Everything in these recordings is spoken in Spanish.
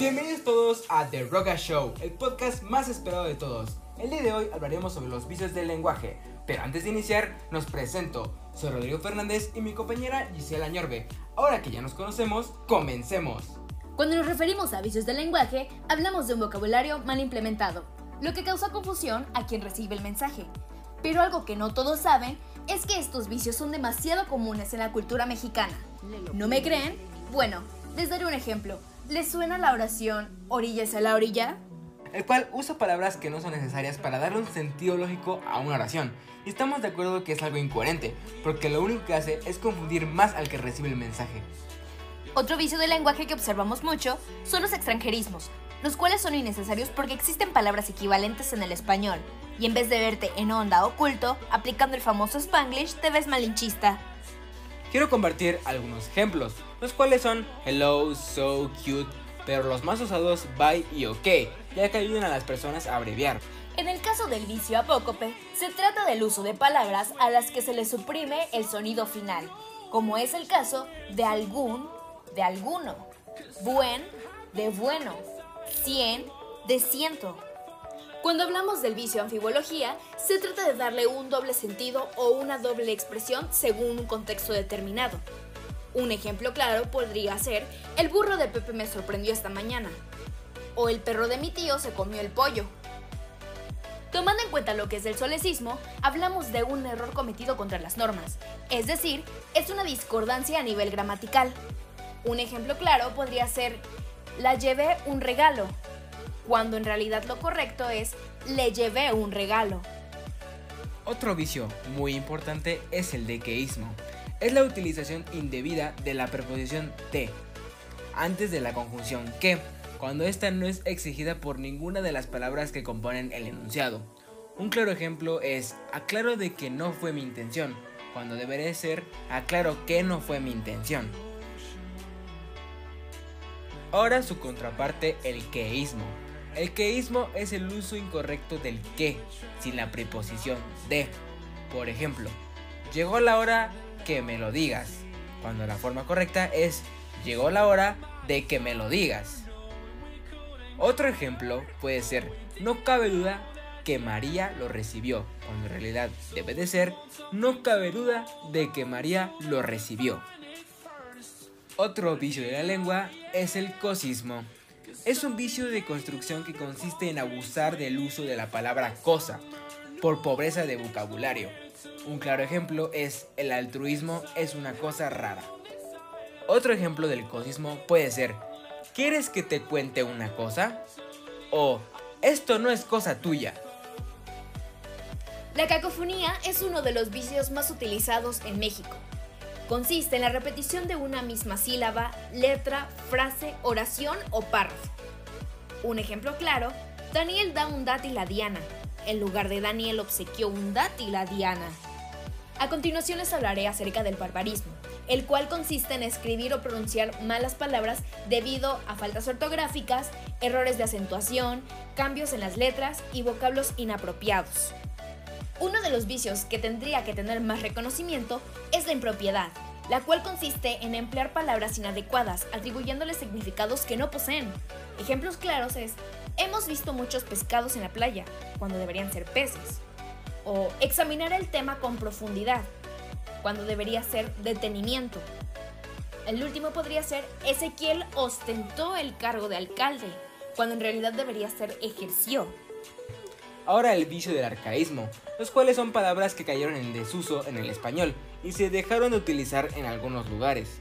Bienvenidos todos a The Roca Show, el podcast más esperado de todos. El día de hoy hablaremos sobre los vicios del lenguaje, pero antes de iniciar nos presento. Soy Rodrigo Fernández y mi compañera Gisela Ñorbe. Ahora que ya nos conocemos, comencemos. Cuando nos referimos a vicios del lenguaje, hablamos de un vocabulario mal implementado, lo que causa confusión a quien recibe el mensaje. Pero algo que no todos saben es que estos vicios son demasiado comunes en la cultura mexicana. ¿No me creen? Bueno, les daré un ejemplo. ¿Les suena la oración orillas a la orilla? El cual usa palabras que no son necesarias para darle un sentido lógico a una oración. Y estamos de acuerdo que es algo incoherente, porque lo único que hace es confundir más al que recibe el mensaje. Otro vicio del lenguaje que observamos mucho son los extranjerismos, los cuales son innecesarios porque existen palabras equivalentes en el español, y en vez de verte en onda oculto, aplicando el famoso spanglish, te ves malinchista. Quiero compartir algunos ejemplos, los cuales son hello, so, cute, pero los más usados bye y ok, ya que ayudan a las personas a abreviar. En el caso del vicio apócope, se trata del uso de palabras a las que se le suprime el sonido final, como es el caso de algún, de alguno, buen, de bueno, cien, de ciento. Cuando hablamos del vicio anfibología, se trata de darle un doble sentido o una doble expresión según un contexto determinado. Un ejemplo claro podría ser, el burro de Pepe me sorprendió esta mañana, o el perro de mi tío se comió el pollo. Tomando en cuenta lo que es el solecismo, hablamos de un error cometido contra las normas, es decir, es una discordancia a nivel gramatical. Un ejemplo claro podría ser, la llevé un regalo, cuando en realidad lo correcto es, le llevé un regalo. Otro vicio muy importante es el dequeísmo. Es la utilización indebida de la preposición te antes de la conjunción que cuando esta no es exigida por ninguna de las palabras que componen el enunciado. Un claro ejemplo es aclaro de que no fue mi intención, cuando debería ser aclaro que no fue mi intención. Ahora su contraparte, el queísmo. El queísmo es el uso incorrecto del que, sin la preposición de. Por ejemplo, llegó la hora que me lo digas, cuando la forma correcta es llegó la hora de que me lo digas. Otro ejemplo puede ser, no cabe duda que María lo recibió, cuando en realidad debe de ser, no cabe duda de que María lo recibió. Otro vicio de la lengua es el cosismo. Es un vicio de construcción que consiste en abusar del uso de la palabra cosa, por pobreza de vocabulario. Un claro ejemplo es el altruismo es una cosa rara. Otro ejemplo del cosismo puede ser ¿Quieres que te cuente una cosa? O esto no es cosa tuya. La cacofonía es uno de los vicios más utilizados en México. Consiste en la repetición de una misma sílaba, letra, frase, oración o párrafo. Un ejemplo claro, Daniel da un dátil a Diana. En lugar de Daniel obsequió un dátil a Diana. A continuación les hablaré acerca del barbarismo, el cual consiste en escribir o pronunciar malas palabras debido a faltas ortográficas, errores de acentuación, cambios en las letras y vocablos inapropiados. Uno de los vicios que tendría que tener más reconocimiento es la impropiedad, la cual consiste en emplear palabras inadecuadas, atribuyéndoles significados que no poseen. Ejemplos claros es, hemos visto muchos pescados en la playa, cuando deberían ser peces o examinar el tema con profundidad, cuando debería ser detenimiento. El último podría ser Ezequiel ostentó el cargo de alcalde, cuando en realidad debería ser ejerció. Ahora el vicio del arcaísmo, los cuales son palabras que cayeron en desuso en el español y se dejaron de utilizar en algunos lugares.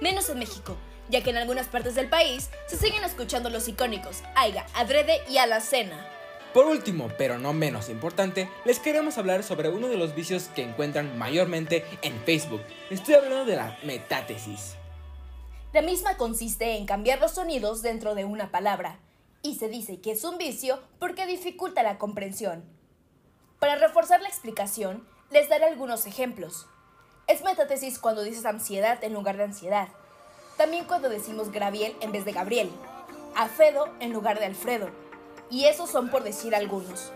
Menos en México, ya que en algunas partes del país se siguen escuchando los icónicos Aiga, Adrede y Alacena. Por último, pero no menos importante, les queremos hablar sobre uno de los vicios que encuentran mayormente en Facebook. Estoy hablando de la metátesis. La misma consiste en cambiar los sonidos dentro de una palabra, y se dice que es un vicio porque dificulta la comprensión. Para reforzar la explicación, les daré algunos ejemplos. Es metátesis cuando dices ansiedad en lugar de ansiedad. También cuando decimos Graviel en vez de Gabriel. Alfredo en lugar de Alfredo y esos son por decir algunos.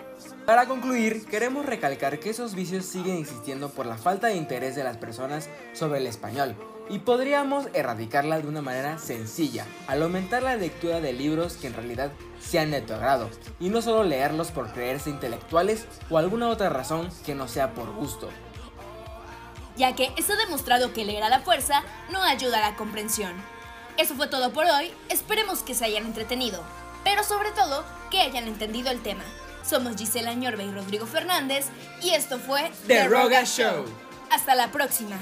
Para concluir, queremos recalcar que esos vicios siguen existiendo por la falta de interés de las personas sobre el español, Y podríamos erradicarla de una manera sencilla, al aumentar la lectura de libros que en realidad sean de tu agrado, y no solo leerlos por creerse intelectuales o alguna otra razón que no sea por gusto. Ya que está demostrado que leer a la fuerza no ayuda a la comprensión. Eso fue todo por hoy, esperemos que se hayan entretenido, pero sobre todo que hayan entendido el tema. Somos Gisela Ñorbe y Rodrigo Fernández y esto fue The Roga Show. Hasta la próxima.